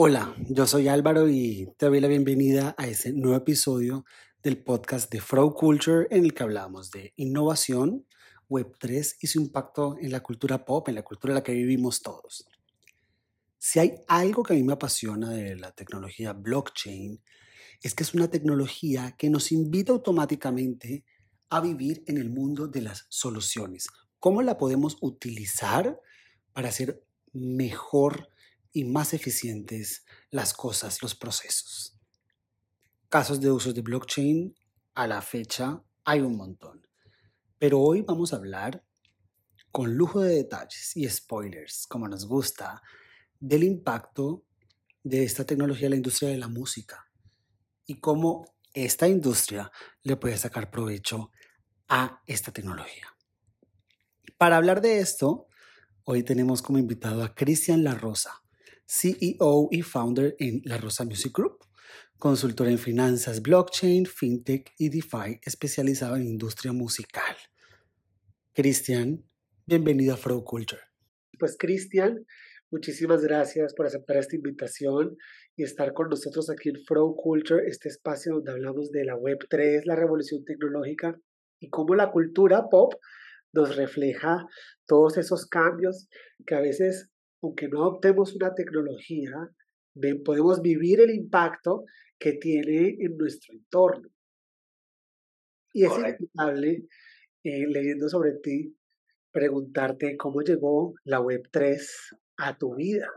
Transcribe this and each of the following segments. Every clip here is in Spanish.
Hola, yo soy Álvaro y te doy la bienvenida a este nuevo episodio del podcast de Flow Culture en el que hablamos de innovación, Web3 y su impacto en la cultura pop, en la cultura en la que vivimos todos. Si hay algo que a mí me apasiona de la tecnología blockchain, es que es una tecnología que nos invita automáticamente a vivir en el mundo de las soluciones. ¿Cómo la podemos utilizar para hacer mejor y más eficientes las cosas, los procesos. Casos de usos de blockchain a la fecha hay un montón. Pero hoy vamos a hablar con lujo de detalles y spoilers, como nos gusta, del impacto de esta tecnología en la industria de la música y cómo esta industria le puede sacar provecho a esta tecnología. Para hablar de esto, hoy tenemos como invitado a Cristian La Rosa, CEO y founder en La Rosa Music Group, consultor en finanzas, blockchain, fintech y DeFi, especializado en industria musical. Cristian, bienvenido a Flow Culture. Pues Cristian, muchísimas gracias por aceptar esta invitación y estar con nosotros aquí en Flow Culture, este espacio donde hablamos de la Web3, la revolución tecnológica y cómo la cultura pop nos refleja todos esos cambios que a veces aunque no adoptemos una tecnología, podemos vivir el impacto que tiene en nuestro entorno. Y es inevitable, eh, leyendo sobre ti, preguntarte cómo llegó la Web3 a tu vida.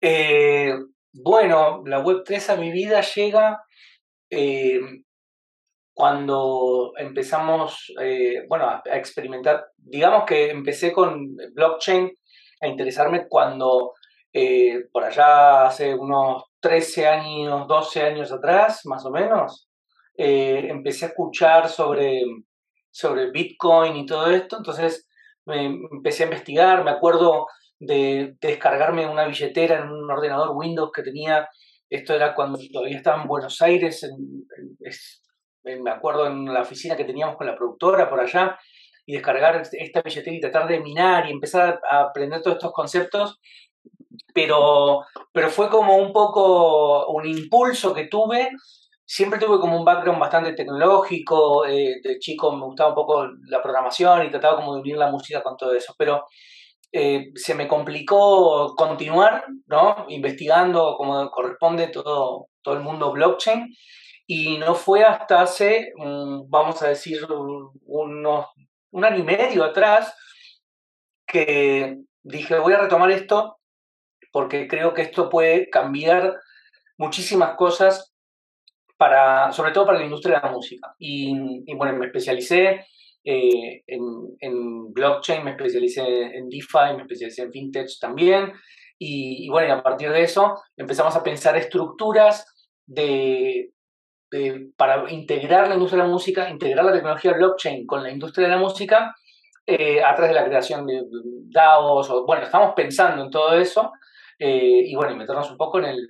Eh, bueno, la Web3 a mi vida llega eh, cuando empezamos, eh, bueno, a, experimentar, digamos que empecé con blockchain a interesarme cuando eh, por allá hace unos 13 años, 12 años atrás, más o menos, eh, empecé a escuchar sobre, sobre Bitcoin y todo esto, entonces me empecé a investigar, me acuerdo de, descargarme una billetera en un ordenador Windows que tenía, esto era cuando todavía estaba en Buenos Aires, me acuerdo en la oficina que teníamos con la productora por allá, y descargar esta billetera y tratar de minar y empezar a aprender todos estos conceptos, pero, pero fue como un poco un impulso que tuve. Siempre tuve como un background bastante tecnológico, eh, de chico me gustaba un poco la programación y trataba como de unir la música con todo eso, pero eh, se me complicó continuar, ¿no? Investigando como corresponde todo, todo el mundo blockchain y no fue hasta hace, vamos a decir, unos, un año y medio atrás que dije, voy a retomar esto porque creo que esto puede cambiar muchísimas cosas para, sobre todo para la industria de la música. Y, bueno, me especialicé eh, en, en, blockchain, me especialicé en DeFi, me especialicé en fintech también. Y, y bueno, y a partir de eso empezamos a pensar estructuras de, para integrar la industria de la música, integrar la tecnología blockchain con la industria de la música eh, a través de la creación de DAOs. O, bueno, estamos pensando en todo eso eh, y bueno, y meternos un poco en el,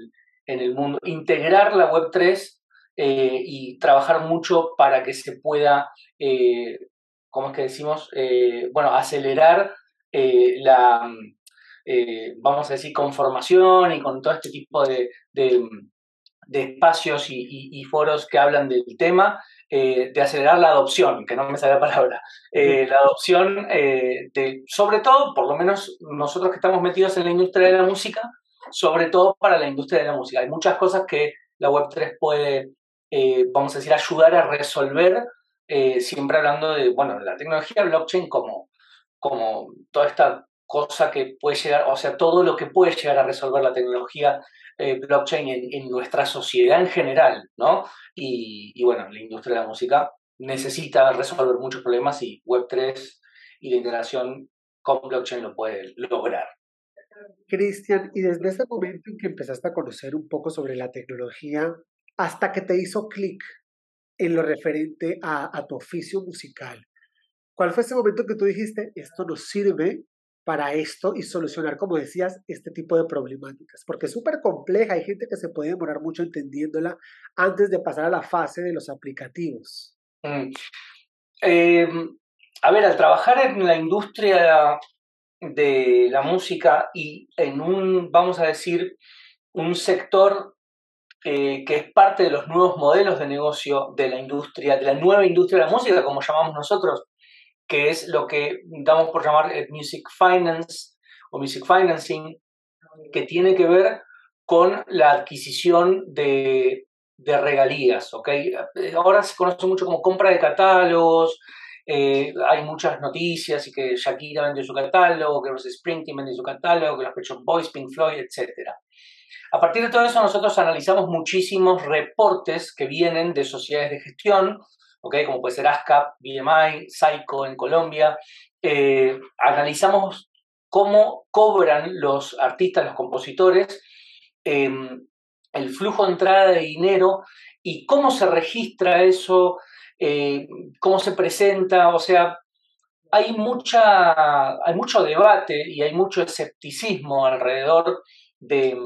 en el mundo, integrar la Web3 eh, y trabajar mucho para que se pueda, ¿cómo es que decimos? bueno, acelerar la, vamos a decir, conformación y con todo este tipo de espacios y, foros que hablan del tema, eh, de acelerar la adopción, que no me sale la palabra, eh, la adopción eh, de, sobre todo, por lo menos nosotros que estamos metidos en la industria de la música, sobre todo para la industria de la música. Hay muchas cosas que la Web3 puede, vamos a decir, ayudar a resolver, siempre hablando de, bueno, de la tecnología blockchain como, como toda esta cosa que puede llegar, o sea, todo lo que puede llegar a resolver la tecnología eh, blockchain en, nuestra sociedad en general, ¿no? Y, bueno, la industria de la música necesita resolver muchos problemas y Web3 y la integración con blockchain lo puede lograr. Cristian, y desde ese momento en que empezaste a conocer un poco sobre la tecnología, hasta que te hizo clic en lo referente a, a tu oficio musical, ¿cuál fue ese momento que tú dijiste, esto nos sirve para esto y solucionar, como decías, este tipo de problemáticas, porque es súper compleja, hay gente que se puede demorar mucho entendiéndola antes de pasar a la fase de los aplicativos. Mm. Em, a ver, al trabajar en la industria de la música y en un, vamos a decir, un sector eh, que es parte de los nuevos modelos de negocio de la industria, de la nueva industria de la música, como llamamos nosotros, que es lo que damos por llamar music finance o music financing, que tiene que ver con la adquisición de, regalías, ¿ok? Ahora se conoce mucho como compra de catálogos, eh, hay muchas noticias y que Shakira vendió su catálogo, que Bruce Springsteen vendió su catálogo, que los Pet Boys, Pink Floyd, etc. A partir de todo eso nosotros analizamos muchísimos reportes que vienen de sociedades de gestión, ¿okay? como puede ser ASCAP, BMI, Psycho en Colombia. Eh, analizamos cómo cobran los artistas, los compositores, em, el flujo de entrada de dinero y cómo se registra eso, eh, cómo se presenta, o sea, hay, mucha, hay mucho debate y hay mucho escepticismo alrededor de,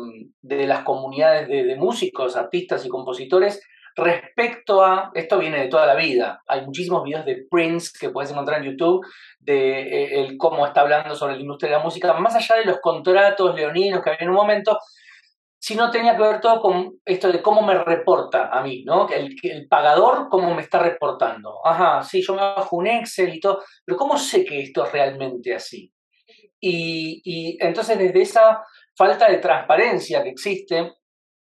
las comunidades de, músicos, artistas y compositores respecto a, esto viene de toda la vida, hay muchísimos videos de Prince que puedes encontrar en YouTube, de eh, el cómo está hablando sobre la industria de la música, más allá de los contratos leoninos que había en un momento, sino tenía que ver todo con esto de cómo me reporta a mí, ¿no? El, el pagador, cómo me está reportando. Ajá, sí, yo me bajo un Excel y todo, pero ¿cómo sé que esto es realmente así? Y, y entonces desde esa falta de transparencia que existe,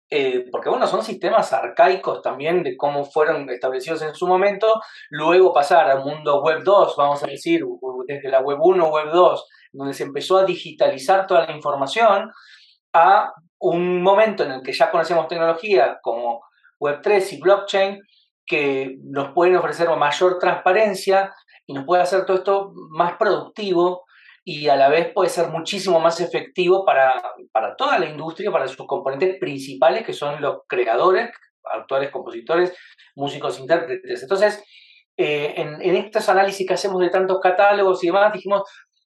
eh, porque bueno, son sistemas arcaicos también de cómo fueron establecidos en su momento, luego pasar al mundo web 2, vamos a decir, desde la web 1, web 2, donde se empezó a digitalizar toda la información, a un momento en el que ya conocemos tecnologías como Web3 y blockchain que nos pueden ofrecer mayor transparencia y nos puede hacer todo esto más productivo y a la vez puede ser muchísimo más efectivo para, para toda la industria, para sus componentes principales que son los creadores, actores, compositores, músicos, intérpretes. Entonces, eh, en, estos análisis que hacemos de tantos catálogos y demás, dijimos,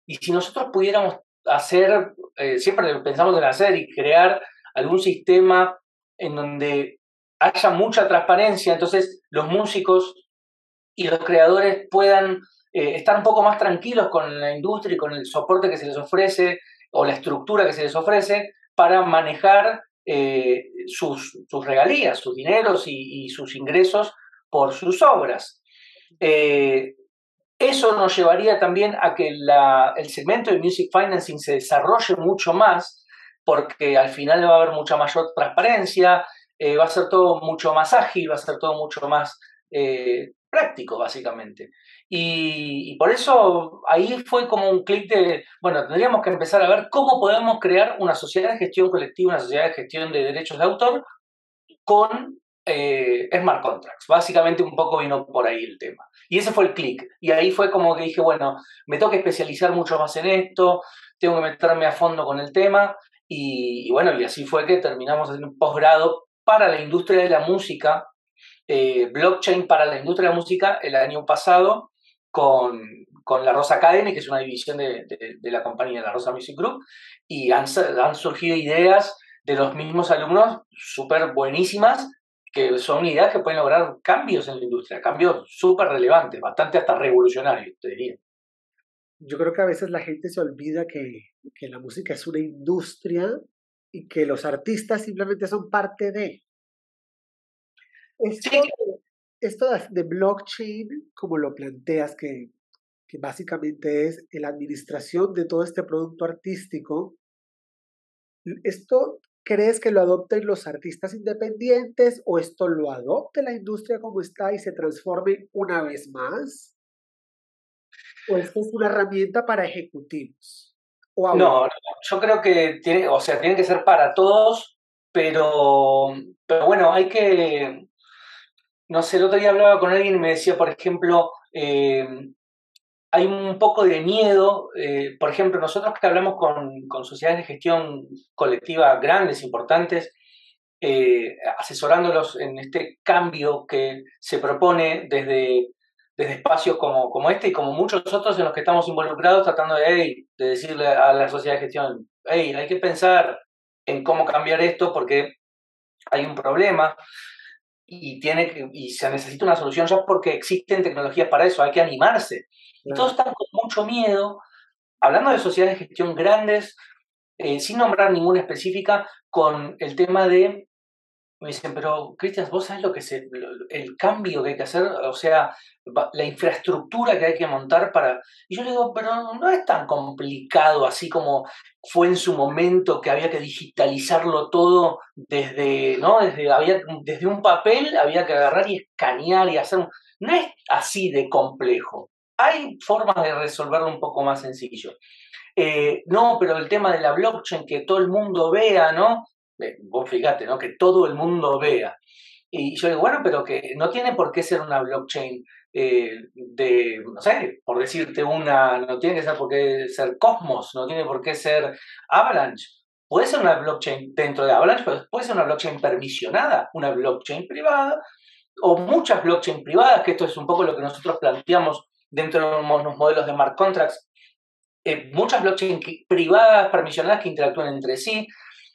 y si nosotros pudiéramos hacer, eh, siempre pensamos en hacer y crear algún sistema en donde haya mucha transparencia, entonces los músicos y los creadores puedan eh, estar un poco más tranquilos con la industria y con el soporte que se les ofrece o la estructura que se les ofrece para manejar eh, sus, regalías, sus dineros y, sus ingresos por sus obras. Eso nos llevaría también a que el segmento de Music Financing se desarrolle mucho más, porque al final va a haber mucha mayor transparencia, eh, va a ser todo mucho más ágil, va a ser todo mucho más eh, práctico, básicamente. Y, por eso ahí fue como un clic de, bueno, tendríamos que empezar a ver cómo podemos crear una sociedad de gestión colectiva, una sociedad de gestión de derechos de autor con eh, smart contracts. Básicamente un poco vino por ahí el tema. Y ese fue el clic. Y ahí fue como que dije, bueno, me que especializar mucho más en esto, tengo que meterme a fondo con el tema. Y, bueno, y así fue que terminamos haciendo un posgrado para la industria de la música, eh, blockchain para la industria de la música el año pasado con, con la Rosa Academy, que es una división de, de, la compañía La Rosa Music Group, y han, han surgido ideas de los mismos alumnos súper buenísimas que son ideas que pueden lograr cambios en la industria, cambios súper relevantes, bastante hasta revolucionarios, te diría. Yo creo que a veces la gente se olvida que, que la música es una industria y que los artistas simplemente son parte de. Esto, esto de blockchain, como lo planteas, que, que básicamente es la administración de todo este producto artístico, esto ¿Crees que lo adopten los artistas independientes o esto lo adopte la industria como está y se transforme una vez más? ¿O esto es una herramienta para ejecutivos? no, yo creo que tiene, o sea, tiene que ser para todos, pero, pero bueno, hay que, no sé, el otro día hablaba con alguien y me decía, por ejemplo, eh, hay un poco de miedo. Eh, por ejemplo, nosotros que hablamos con, con, sociedades de gestión colectiva grandes, importantes, eh, asesorándolos en este cambio que se propone desde, desde espacios como, como este y como muchos otros en los que estamos involucrados, tratando de, de decirle a la sociedad de gestión, hey, hay que pensar en cómo cambiar esto porque hay un problema y, tiene y se necesita una solución ya porque existen tecnologías para eso, hay que animarse. Todos están con mucho miedo hablando de sociedades de gestión grandes, eh, sin nombrar ninguna específica, con el tema de me dicen, pero Cristian, ¿vos sabés lo que es el, cambio que hay que hacer? O sea, la infraestructura que hay que montar para... Y yo le digo, pero no es tan complicado así como fue en su momento que había que digitalizarlo todo desde, ¿no? Desde, había, desde un papel había que agarrar y escanear y hacer... No es así de complejo. Hay formas de resolverlo un poco más sencillo. Eh, no, pero el tema de la blockchain, que todo el mundo vea, ¿no? vos fíjate, ¿no? Que todo el mundo vea. Y yo digo, bueno, pero que no tiene por qué ser una blockchain eh, de, no sé, por decirte una, no tiene que ser por qué ser Cosmos, no tiene por qué ser Avalanche. Puede ser una blockchain dentro de Avalanche, pero puede ser una blockchain permisionada, una blockchain privada, o muchas blockchain privadas, que esto es un poco lo que nosotros planteamos dentro de los modelos de smart contracts. Eh, muchas blockchain privadas, permisionadas que interactúan entre sí,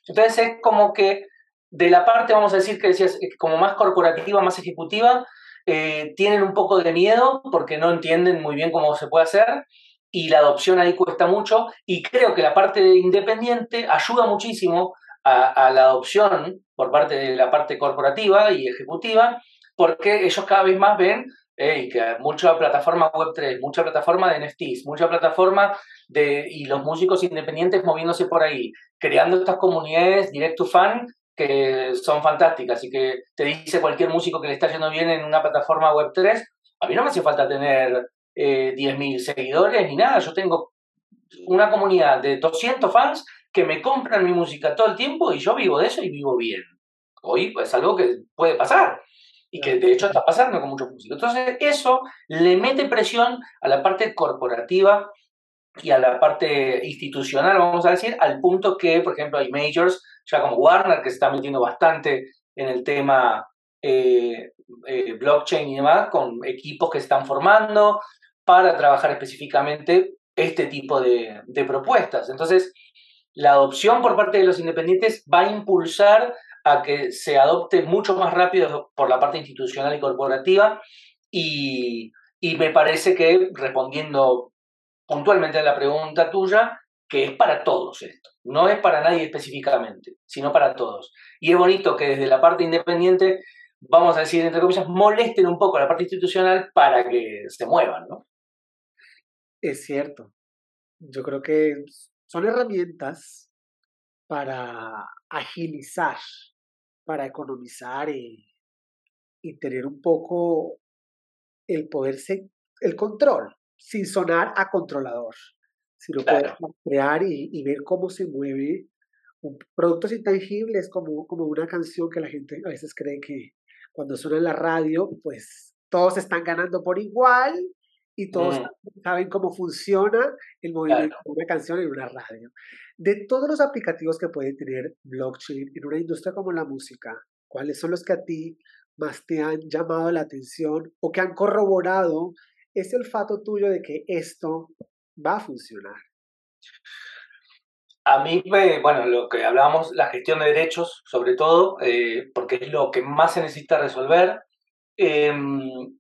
entonces es como que de la parte, vamos a decir que decías, como más corporativa, más ejecutiva, eh, tienen un poco de miedo porque no entienden muy bien cómo se puede hacer y la adopción ahí cuesta mucho y creo que la parte independiente ayuda muchísimo a, la adopción por parte de la parte corporativa y ejecutiva porque ellos cada vez más ven eh, que mucha plataforma Web3, mucha plataforma de NFTs, mucha plataforma de, y los músicos independientes moviéndose por ahí, creando estas comunidades direct to fan que son fantásticas y que te dice cualquier músico que le está yendo bien en una plataforma Web3, a mí no me hace falta tener eh, 10.000 seguidores ni nada, yo tengo una comunidad de 200 fans que me compran mi música todo el tiempo y yo vivo de eso y vivo bien. Hoy es algo que puede pasar y que de hecho está pasando con muchos músicos. Entonces eso le mete presión a la parte corporativa y a la parte institucional, vamos a decir, al punto que, por ejemplo, hay majors, ya como Warner, que se está metiendo bastante en el tema eh, eh, blockchain y demás, con equipos que se están formando para trabajar específicamente este tipo de, de propuestas. Entonces, la adopción por parte de los independientes va a impulsar a que se adopte mucho más rápido por la parte institucional y corporativa y, y me parece que respondiendo puntualmente a la pregunta tuya, que es para todos esto, no es para nadie específicamente, sino para todos. Y es bonito que desde la parte independiente, vamos a decir, entre comillas, molesten un poco a la parte institucional para que se muevan, ¿no? Es cierto. Yo creo que son herramientas para agilizar, para economizar y, y tener un poco el poderse, el control sin sonar a controlador, sino poder crear y, ver cómo se mueve un, productos intangibles como, como una canción que la gente a veces cree que cuando suena en la radio, pues todos están ganando por igual y todos mm. saben cómo funciona el movimiento de una canción en una radio. De todos los aplicativos que puede tener blockchain en una industria como la música, ¿cuáles son los que a ti más te han llamado la atención o que han corroborado es el fato tuyo de que esto va a funcionar? A mí, bueno, lo que hablábamos, la gestión de derechos, sobre todo, eh, porque es lo que más se necesita resolver. Em,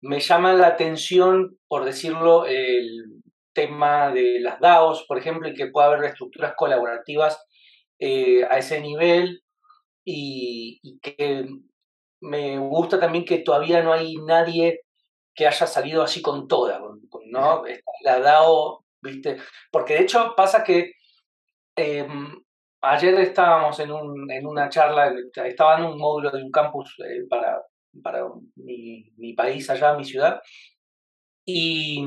me llama la atención, por decirlo, el tema de las DAOs, por ejemplo, y que pueda haber estructuras colaborativas eh, a ese nivel y, que me gusta también que todavía no hay nadie que haya salido así con toda, ¿no? La DAO, ¿viste? Porque de hecho pasa que em, ayer estábamos en, un, en una charla, estaba en un módulo de un campus eh, para, para mi, mi país allá, mi ciudad, y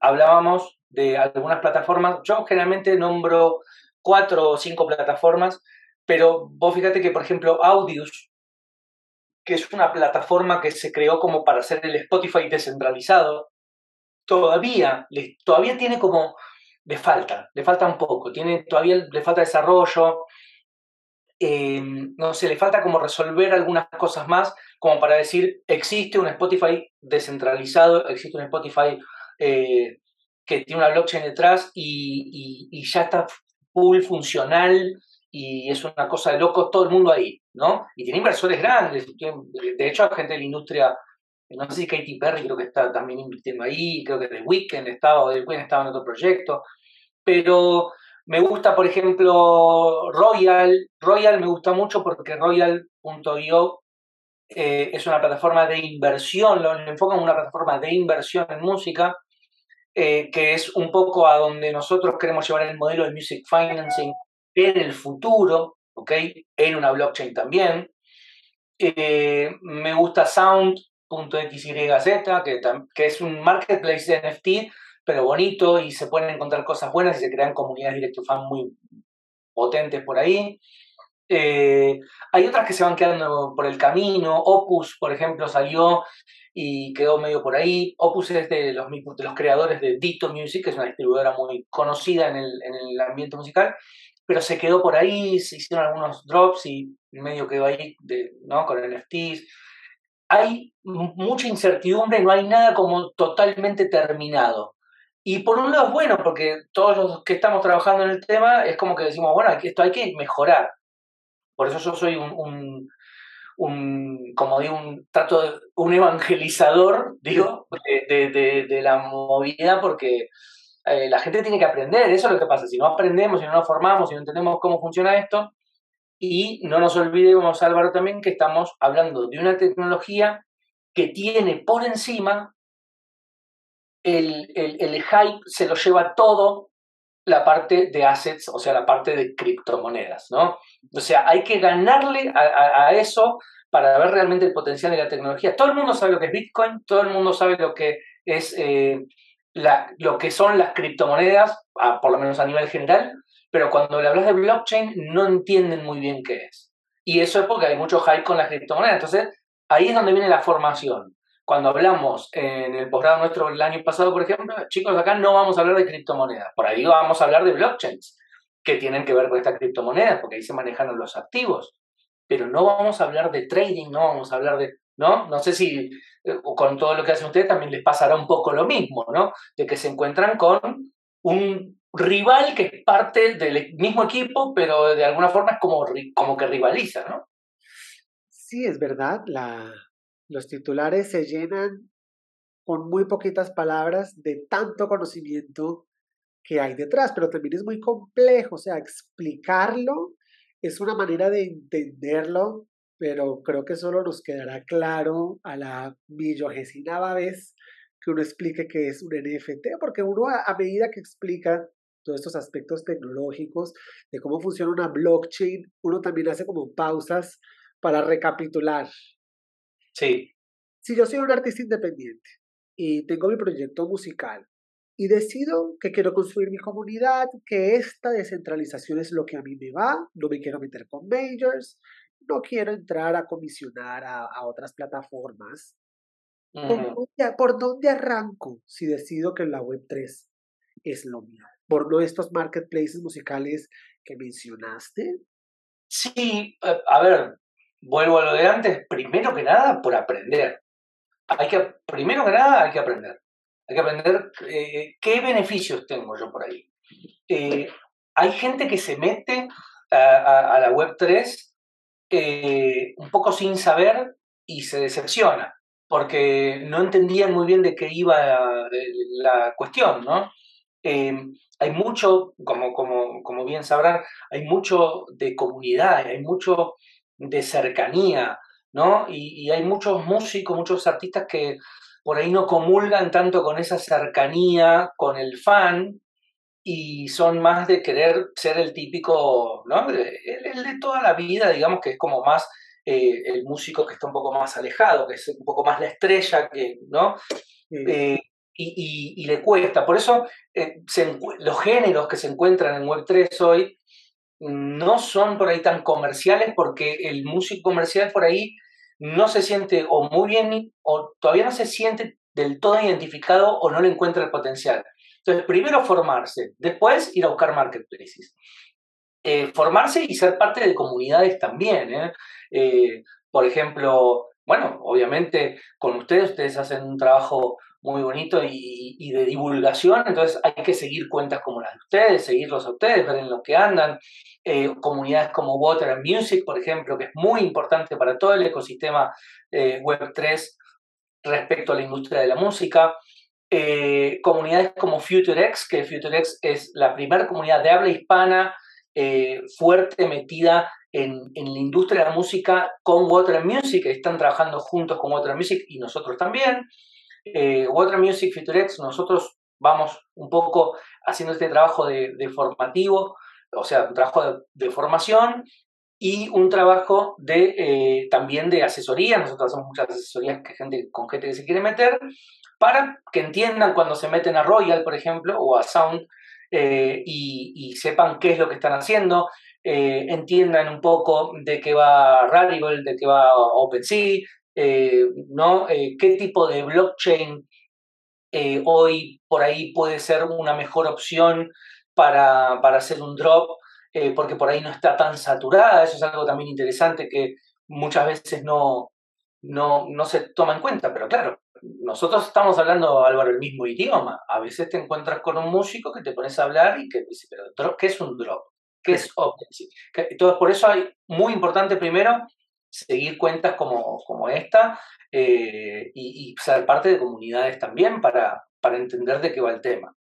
hablábamos de algunas plataformas. Yo generalmente nombro cuatro o cinco plataformas, pero vos fíjate que, por ejemplo, Audius, que es una plataforma que se creó como para hacer el Spotify descentralizado, todavía, le, todavía tiene como, le falta, le falta un poco, tiene, todavía le falta desarrollo, eh, no sé, le falta como resolver algunas cosas más, como para decir, existe un Spotify descentralizado, existe un Spotify eh, que tiene una blockchain detrás y, y, y ya está full funcional y es una cosa de locos todo el mundo ahí, ¿no? Y tiene inversores grandes, de hecho hay gente de la industria no sé si Katy Perry creo que está también invirtiendo ahí, creo que The Weeknd estaba, o The Weeknd estaba en otro proyecto, pero me gusta, por ejemplo, Royal. Royal me gusta mucho porque Royal.io eh, es una plataforma de inversión, lo, enfocan en una plataforma de inversión en música, eh, que es un poco a donde nosotros queremos llevar el modelo de music financing en el futuro, ¿ok? En una blockchain también. Eh, me gusta Sound.xyz, que, que es un marketplace de NFT, pero bonito y se pueden encontrar cosas buenas y se crean comunidades direct to fan muy potentes por ahí. Eh, hay otras que se van quedando por el camino. Opus, por ejemplo, salió y quedó medio por ahí. Opus es de los, de los creadores de Dito Music, que es una distribuidora muy conocida en el, en el ambiente musical, pero se quedó por ahí, se hicieron algunos drops y medio quedó ahí de, ¿no? con NFTs. Hay mucha incertidumbre, no hay nada como totalmente terminado. Y por un lado es bueno, porque todos los que estamos trabajando en el tema es como que decimos, bueno, esto hay que mejorar. Por eso yo soy un, un, como digo, un trato de, un evangelizador, digo, de, de, la movilidad, porque eh, la gente tiene que aprender, eso es lo que pasa, si no aprendemos, si no nos formamos, si no entendemos cómo funciona esto, y no nos olvidemos, Álvaro, también que estamos hablando de una tecnología que tiene por encima el, el, hype, se lo lleva todo la parte de assets, o sea, la parte de criptomonedas, ¿no? O sea, hay que ganarle a, eso para ver realmente el potencial de la tecnología. Todo el mundo sabe lo que es Bitcoin, todo el mundo sabe lo que es eh, lo que son las criptomonedas, por lo menos a nivel general, pero cuando le hablas de blockchain no entienden muy bien qué es. Y eso es porque hay mucho hype con las criptomonedas. Entonces, ahí es donde viene la formación. Cuando hablamos en el posgrado nuestro el año pasado, por ejemplo, chicos, acá no vamos a hablar de criptomonedas. Por ahí vamos a hablar de blockchains, que tienen que ver con estas criptomonedas, porque ahí se manejan los activos. Pero no vamos a hablar de trading, no vamos a hablar de. ¿No? No sé si con todo lo que hacen ustedes también les pasará un poco lo mismo, ¿no? De que se encuentran con un rival que es parte del mismo equipo, pero de alguna forma es como, como que rivaliza, ¿no? Sí, es verdad. Los titulares se llenan con muy poquitas palabras de tanto conocimiento que hay detrás, pero también es muy complejo, o sea, explicarlo es una manera de entenderlo, pero creo que solo nos quedará claro a la millogesina vez que uno explique qué es un NFT, porque uno a, medida que explica todos estos aspectos tecnológicos de cómo funciona una blockchain, uno también hace como pausas para recapitular Sí. Si yo soy un artista independiente y tengo mi proyecto musical y decido que quiero construir mi comunidad, que esta descentralización es lo que a mí me va, no me quiero meter con majors, no quiero entrar a comisionar a, otras plataformas. ¿Por, dónde, arranco si decido que la Web3 es lo mío? ¿Por no estos marketplaces musicales que mencionaste? Sí, a ver, vuelvo a lo de antes, primero que nada por aprender. Hay que, primero que nada hay que aprender. Hay que aprender eh, qué beneficios tengo yo por ahí. Eh, hay gente que se mete a, la web 3 eh, un poco sin saber y se decepciona porque no entendían muy bien de qué iba la, cuestión, ¿no? hay mucho, como, como, como bien sabrán, hay mucho de comunidad, hay mucho de cercanía, ¿no? Y, hay muchos músicos, muchos artistas que por ahí no comulgan tanto con esa cercanía con el fan y son más de querer ser el típico, ¿no? El, de toda la vida, digamos que es como más eh, el músico que está un poco más alejado, que es un poco más la estrella, que, ¿no? Eh, y, le cuesta. Por eso eh, los géneros que se encuentran en Web3 hoy no son por ahí tan comerciales porque el músico comercial por ahí no se siente o muy bien o todavía no se siente del todo identificado o no le encuentra el potencial. Entonces, primero formarse, después ir a buscar marketplaces. Eh, formarse y ser parte de comunidades también. ¿eh? Eh, por ejemplo, bueno, obviamente con ustedes, ustedes hacen un trabajo muy bonito y, de divulgación, entonces hay que seguir cuentas como las de ustedes, seguirlos a ustedes, ver en lo que andan, comunidades como Water and Music, por ejemplo, que es muy importante para todo el ecosistema eh, Web3, respecto a la industria de la música. Eh, comunidades como FutureX, que FutureX es la primera comunidad de habla hispana eh, fuerte metida en, la industria de la música con Water Music, están trabajando juntos con Water Music y nosotros también. Eh, Water Music, FutureX, nosotros vamos un poco haciendo este trabajo de, formativo, o sea, un trabajo de, formación y un trabajo de eh, también de asesoría. Nosotros hacemos muchas asesorías que gente, con gente que se quiere meter para que entiendan cuando se meten a Royal, por ejemplo, o a Sound, eh, y, sepan qué es lo que están haciendo, eh, entiendan un poco de qué va Rarible, de qué va OpenSea, ¿no? qué tipo de blockchain hoy por ahí puede ser una mejor opción para, para hacer un drop, porque por ahí no está tan saturada, eso es algo también interesante que muchas veces no, no, no se toma en cuenta, pero claro, nosotros estamos hablando, Álvaro, el mismo idioma. A veces te encuentras con un músico que te pones a hablar y que dice, pero ¿qué es un drop? ¿Qué es OpenSea? Entonces, por eso hay muy importante primero seguir cuentas como, como esta eh, y, ser parte de comunidades también para, para entender de qué va el tema.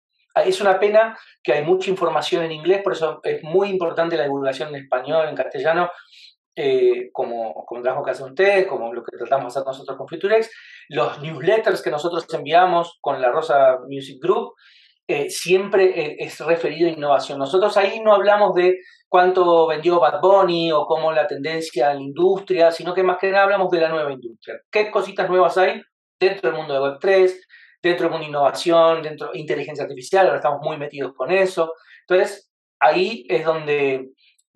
Es una pena que hay mucha información en inglés, por eso es muy importante la divulgación en español, en castellano, eh, como, como trabajo que hacen ustedes, como lo que tratamos de hacer nosotros con Futurex, los newsletters que nosotros enviamos con la Rosa Music Group, eh, siempre eh, es referido a innovación. Nosotros ahí no hablamos de cuánto vendió Bad Bunny o cómo la tendencia en la industria, sino que más que nada hablamos de la nueva industria. ¿Qué cositas nuevas hay dentro del mundo de Web3, dentro de innovación, dentro de inteligencia artificial? Ahora estamos muy metidos con eso. Entonces, ahí es donde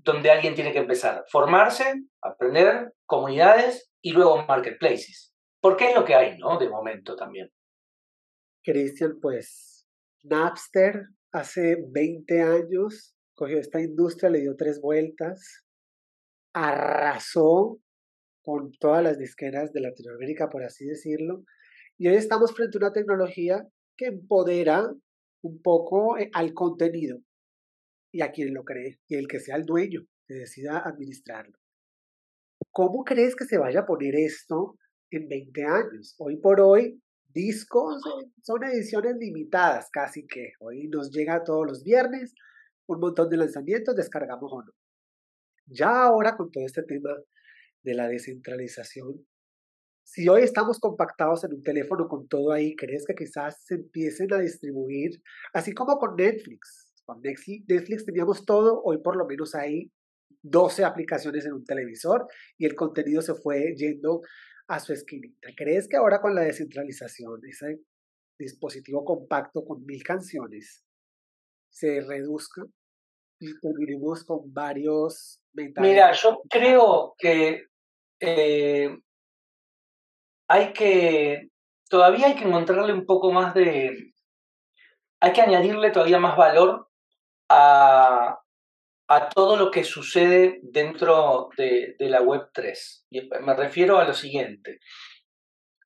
donde alguien tiene que empezar. Formarse, aprender, comunidades y luego marketplaces. Porque es lo que hay, ¿no? De momento también. Cristian, pues Napster hace 20 años cogió esta industria, le dio tres vueltas, arrasó con todas las disqueras de Latinoamérica, por así decirlo, y hoy estamos frente a una tecnología que empodera un poco eh, al contenido y a quien lo cree y el que sea el dueño que decida administrarlo. ¿Cómo crees que se vaya a poner esto en 20 años? Hoy por hoy, discos son ediciones limitadas, casi que hoy nos llega todos los viernes un montón de lanzamientos, descargamos o no. Ya ahora con todo este tema de la descentralización, si hoy estamos compactados en un teléfono con todo ahí, ¿crees que quizás se empiecen a distribuir, así como con Netflix? Con Netflix teníamos todo, hoy por lo menos hay 12 aplicaciones en un televisor y el contenido se fue yendo a su esquinita. ¿Crees que ahora con la descentralización, ese dispositivo compacto con mil canciones, se reduzca y terminemos con varios... Mira, yo creo que eh, hay que, todavía hay que encontrarle un poco más de, hay que añadirle todavía más valor a, todo lo que sucede dentro de, la Web 3. Y me refiero a lo siguiente.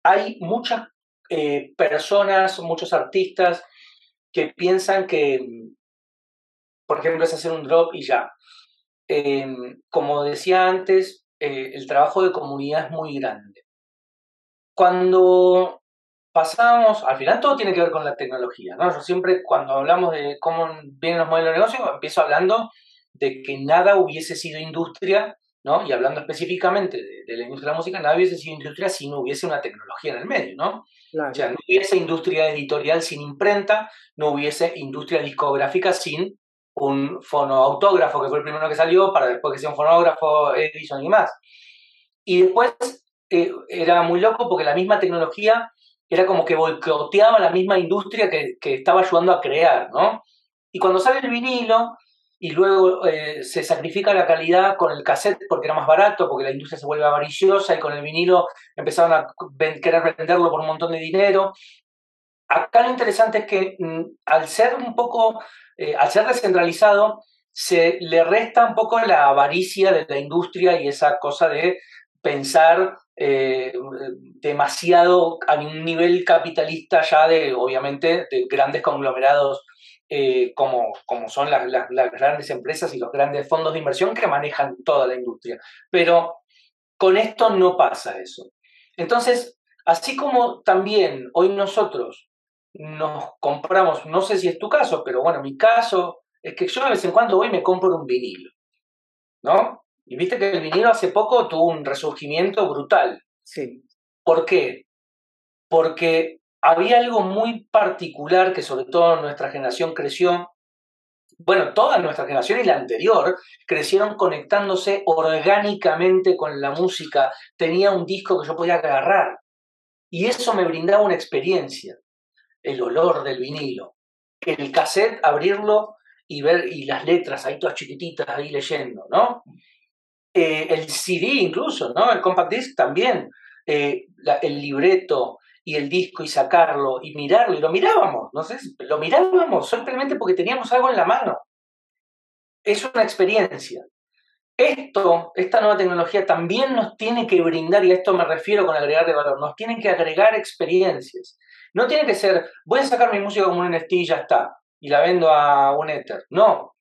Hay muchas eh, personas, muchos artistas que piensan que, por ejemplo, es hacer un drop y ya. Em, como decía antes, eh, el trabajo de comunidad es muy grande. Cuando pasamos, al final todo tiene que ver con la tecnología, ¿no? Yo siempre cuando hablamos de cómo vienen los modelos de negocio, empiezo hablando de que nada hubiese sido industria, ¿no? Y hablando específicamente de, la industria de la música, nada hubiese sido industria si no hubiese una tecnología en el medio, ¿no? O sea, no hubiese industria editorial sin imprenta, no hubiese industria discográfica sin un fonoautógrafo, que fue el primero que salió, para después que sea un fonógrafo, Edison y más. Y después era muy loco porque la misma tecnología era como que boicoteaba la misma industria que, estaba ayudando a crear, ¿no? Y cuando sale el vinilo y luego eh, se sacrifica la calidad con el cassette porque era más barato, porque la industria se vuelve avariciosa y con el vinilo empezaron a querer venderlo por un montón de dinero. Acá lo interesante es que mm, al ser un poco, eh, al ser descentralizado, se le resta un poco la avaricia de la industria y esa cosa de pensar eh, demasiado a un nivel capitalista ya de, obviamente, de grandes conglomerados eh, como, como son las, grandes empresas y los grandes fondos de inversión que manejan toda la industria. Pero con esto no pasa eso. Entonces, Así como también hoy nosotros nos compramos, no sé si es tu caso, pero bueno, mi caso es que yo de vez en cuando voy y me compro un vinilo, ¿no? Y viste que el vinilo hace poco tuvo un resurgimiento brutal. Sí. ¿Por qué? Porque había algo muy particular que sobre todo nuestra generación creció, bueno, toda nuestra generación y la anterior crecieron conectándose orgánicamente con la música. Tenía un disco que yo podía agarrar y eso me brindaba una experiencia, el olor del vinilo, el cassette, abrirlo y ver y las letras ahí todas chiquititas ahí leyendo, ¿no? Eh, el CD incluso, ¿no? El compact disc también, eh, el libreto y el disco y sacarlo y mirarlo y lo mirábamos, no sé, lo mirábamos simplemente porque teníamos algo en la mano. Es una experiencia. Esto, esta nueva tecnología también nos tiene que brindar, y a esto me refiero con agregar de valor, nos tiene que agregar experiencias. No tiene que ser, voy a sacar mi música como un NFT y ya está, y la vendo a un Ether. No,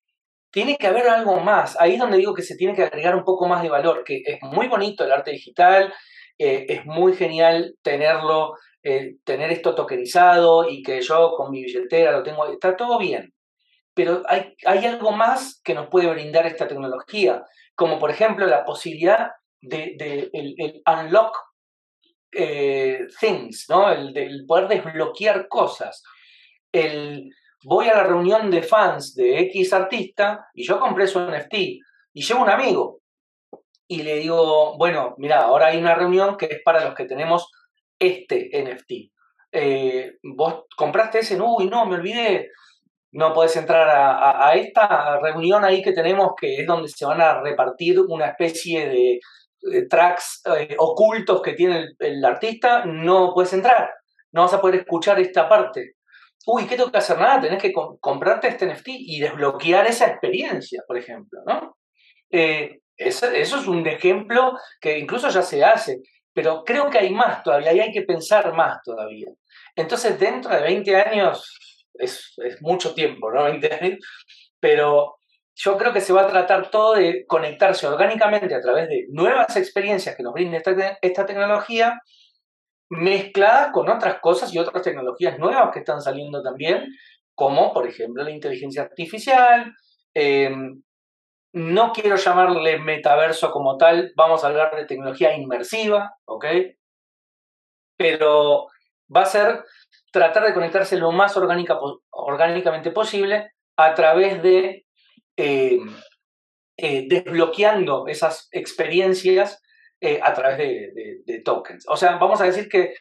tiene que haber algo más. Ahí es donde digo que se tiene que agregar un poco más de valor, que es muy bonito el arte digital, eh, es muy genial tenerlo, eh, tener esto tokenizado y que yo con mi billetera lo tengo, está todo bien. Pero hay, hay algo más que nos puede brindar esta tecnología, como por ejemplo la posibilidad de, el, unlock eh, things, ¿no? El, el poder desbloquear cosas. El, voy a la reunión de fans de X artista y yo compré su NFT y llevo un amigo y le digo, bueno, mira, ahora hay una reunión que es para los que tenemos este NFT. Eh, vos compraste ese, uy, no, me olvidé. No podés entrar a, esta reunión ahí que tenemos, que es donde se van a repartir una especie de, tracks eh, ocultos que tiene el, el artista. No puedes entrar, no vas a poder escuchar esta parte uy, ¿qué tengo que hacer? Nada, tenés que comprarte este NFT y desbloquear esa experiencia, por ejemplo, ¿no? Eh, eso, es un ejemplo que incluso ya se hace, pero creo que hay más todavía y hay que pensar más todavía. Entonces, dentro de 20 años, es, mucho tiempo, ¿no? 20 años, pero yo creo que se va a tratar todo de conectarse orgánicamente a través de nuevas experiencias que nos brinde esta, esta tecnología mezclada con otras cosas y otras tecnologías nuevas que están saliendo también, como por ejemplo la inteligencia artificial. Em, no quiero llamarle metaverso como tal, vamos a hablar de tecnología inmersiva, ¿ok? Pero va a ser tratar de conectarse lo más orgánica, orgánicamente posible a través de em, eh, desbloqueando esas experiencias eh, a través de, tokens. O sea, vamos a decir que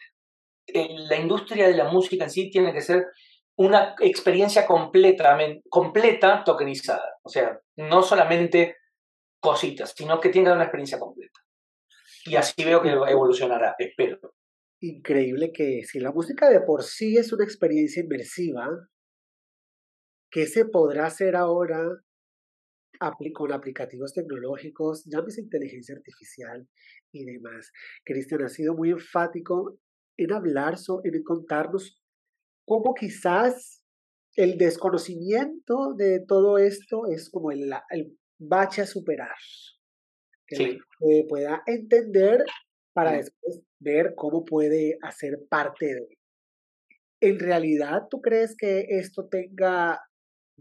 eh, la industria de la música en sí tiene que ser una experiencia completamente, completa tokenizada. O sea, no solamente cositas, sino que tenga una experiencia completa. Y así veo que evolucionará, espero. Increíble que si la música de por sí es una experiencia inmersiva, ¿qué se podrá hacer ahora con aplicativos tecnológicos, llámese inteligencia artificial y demás. Cristian ha sido muy enfático en hablar, en contarnos cómo quizás el desconocimiento de todo esto es como el, el bache a superar. Que pueda entender para después ver cómo puede hacer parte de. ¿En realidad tú crees que esto tenga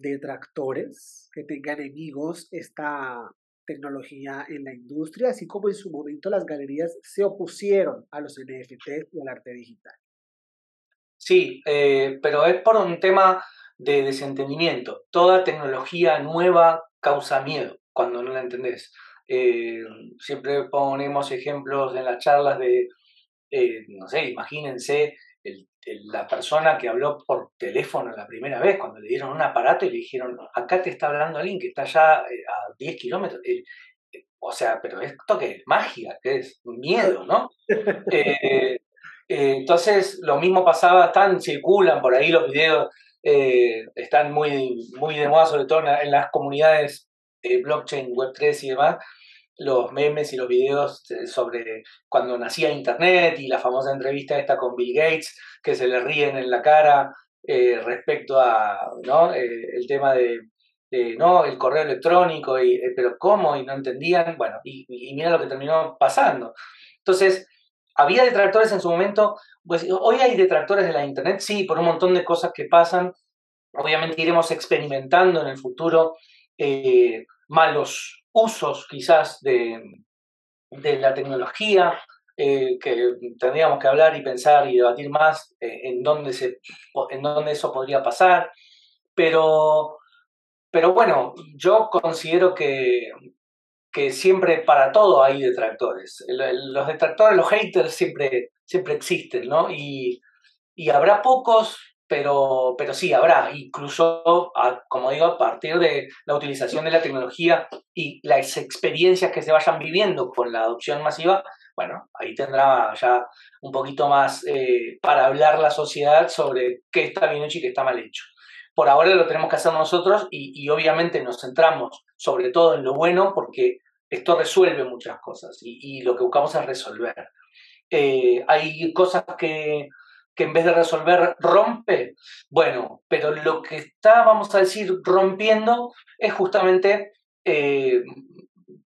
detractores, que tenga enemigos esta tecnología en la industria, así como en su momento las galerías se opusieron a los NFT y al arte digital. Sí, eh, pero es por un tema de desentendimiento. Toda tecnología nueva causa miedo cuando no la entendés. Eh, siempre ponemos ejemplos en las charlas de, eh, no sé, imagínense el la persona que habló por teléfono la primera vez, cuando le dieron un aparato y le dijeron, acá te está hablando alguien que está ya eh, a 10 kilómetros. Eh, o sea, pero esto que es magia, que es miedo, ¿no? Eh, entonces, lo mismo pasaba, están, circulan por ahí los videos, están muy, muy de moda, sobre todo en, las comunidades blockchain, web3 y demás, los memes y los videos sobre cuando nacía Internet y la famosa entrevista esta con Bill Gates, que se le ríen en la cara eh, respecto a ¿no? Eh, el tema de, no el correo electrónico, y, eh, pero cómo, y no entendían, bueno, y, mira lo que terminó pasando. Entonces, había detractores en su momento, pues hoy hay detractores de la Internet, sí, por un montón de cosas que pasan. Obviamente iremos experimentando en el futuro eh, malos usos quizás de, de la tecnología, eh, que tendríamos que hablar y pensar y debatir más eh, en, dónde se, en dónde eso podría pasar. Pero, pero bueno, yo considero que, que siempre para todo hay detractores. Los detractores, los haters siempre, siempre existen, ¿no? Y, y habrá pocos, pero, pero sí habrá, incluso, como digo, a partir de la utilización de la tecnología y las experiencias que se vayan viviendo con la adopción masiva, bueno, ahí tendrá ya un poquito más eh, para hablar la sociedad sobre qué está bien hecho y qué está mal hecho. Por ahora lo tenemos que hacer nosotros y, obviamente nos centramos sobre todo en lo bueno porque esto resuelve muchas cosas y, lo que buscamos es resolver. Eh, hay cosas que, que en vez de resolver rompe, bueno, pero lo que está, vamos a decir, rompiendo es justamente eh,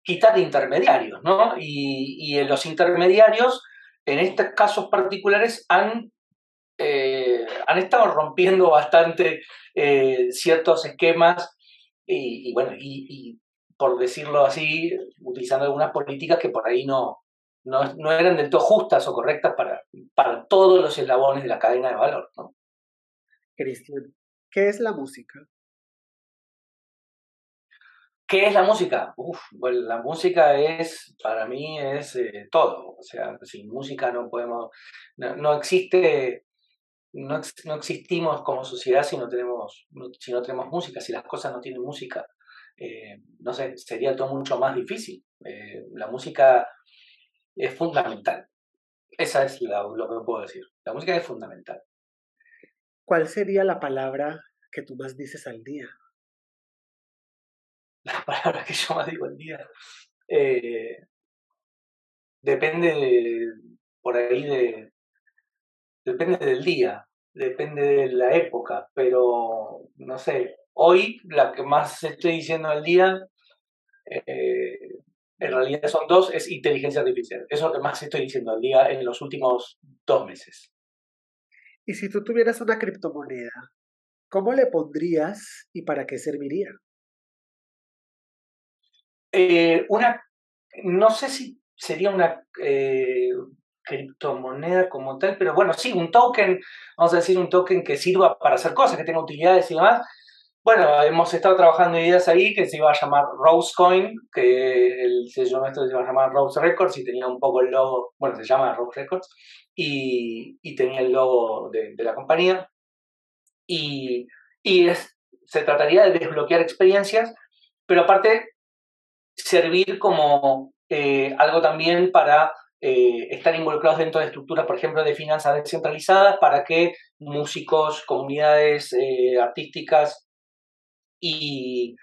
quitar intermediarios, ¿no? Y, y los intermediarios, en estos casos particulares, han, eh, han estado rompiendo bastante eh, ciertos esquemas y, bueno, y, por decirlo así, utilizando algunas políticas que por ahí no, no, eran del todo justas o correctas para, para todos los eslabones de la cadena de valor, ¿no? Cristian, ¿qué es la música? ¿Qué es la música? Uf, bueno, la música es, para mí, es eh, todo. O sea, sin música no podemos, no, existe, no, no, existimos como sociedad si no tenemos, si no tenemos música, si las cosas no tienen música. Eh, no sé, sería todo mucho más difícil. Eh, la música es fundamental. Esa es lo que puedo decir. La música es fundamental. ¿Cuál sería la palabra que tú más dices al día? las palabras que yo más digo el día. Eh, depende por ahí de. Depende del día, depende de la época, pero no sé. Hoy la que más estoy diciendo al día, eh, en realidad son dos, es inteligencia artificial. Eso es lo que más estoy diciendo al día en los últimos dos meses. Y si tú tuvieras una criptomoneda, ¿cómo le pondrías y para qué serviría? Eh, una, no sé si sería una eh, criptomoneda como tal, pero bueno, sí, un token, vamos a decir un token que sirva para hacer cosas, que tenga utilidades y demás. Bueno, hemos estado trabajando ideas ahí que se iba a llamar Rosecoin, que el sello nuestro se iba a llamar Rose Records y tenía un poco el logo, bueno, se llama Rose Records, y, y tenía el logo de, de la compañía. Y, y es, se trataría de desbloquear experiencias, pero aparte servir como eh, algo también para eh, estar involucrados dentro de estructuras, por ejemplo, de finanzas descentralizadas, para que músicos, comunidades eh, artísticas y,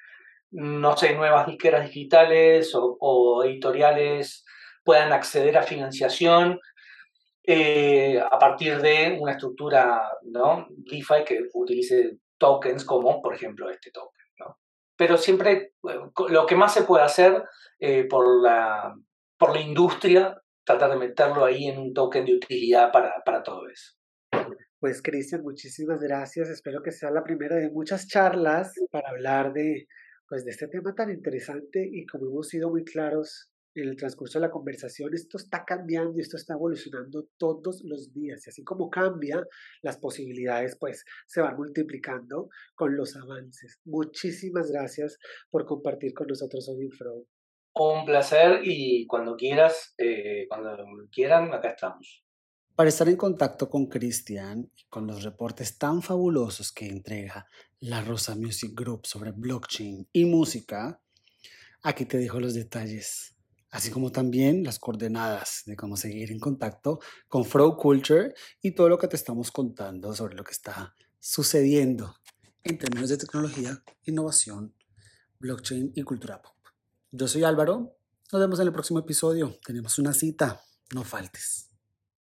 no sé, nuevas disqueras digitales o, editoriales puedan acceder a financiación a partir de una estructura ¿no? DeFi que utilice tokens como, por ejemplo, este token pero siempre lo que más se puede hacer eh, por, la, por la industria, tratar de meterlo ahí en un token de utilidad para, para todo eso. Pues Cristian, muchísimas gracias. Espero que sea la primera de muchas charlas para hablar de, pues, de este tema tan interesante y como hemos sido muy claros, en el transcurso de la conversación, esto está cambiando y esto está evolucionando todos los días. Y así como cambia, las posibilidades pues se van multiplicando con los avances. Muchísimas gracias por compartir con nosotros hoy en. Un placer y cuando quieras, eh, cuando quieran, acá estamos. Para estar en contacto con Cristian y con los reportes tan fabulosos que entrega la Rosa Music Group sobre blockchain y música, aquí te dejo los detalles así como también las coordenadas de cómo seguir en contacto con Fro Culture y todo lo que te estamos contando sobre lo que está sucediendo en términos de tecnología, innovación, blockchain y cultura pop. Yo soy Álvaro, nos vemos en el próximo episodio. Tenemos una cita, no faltes.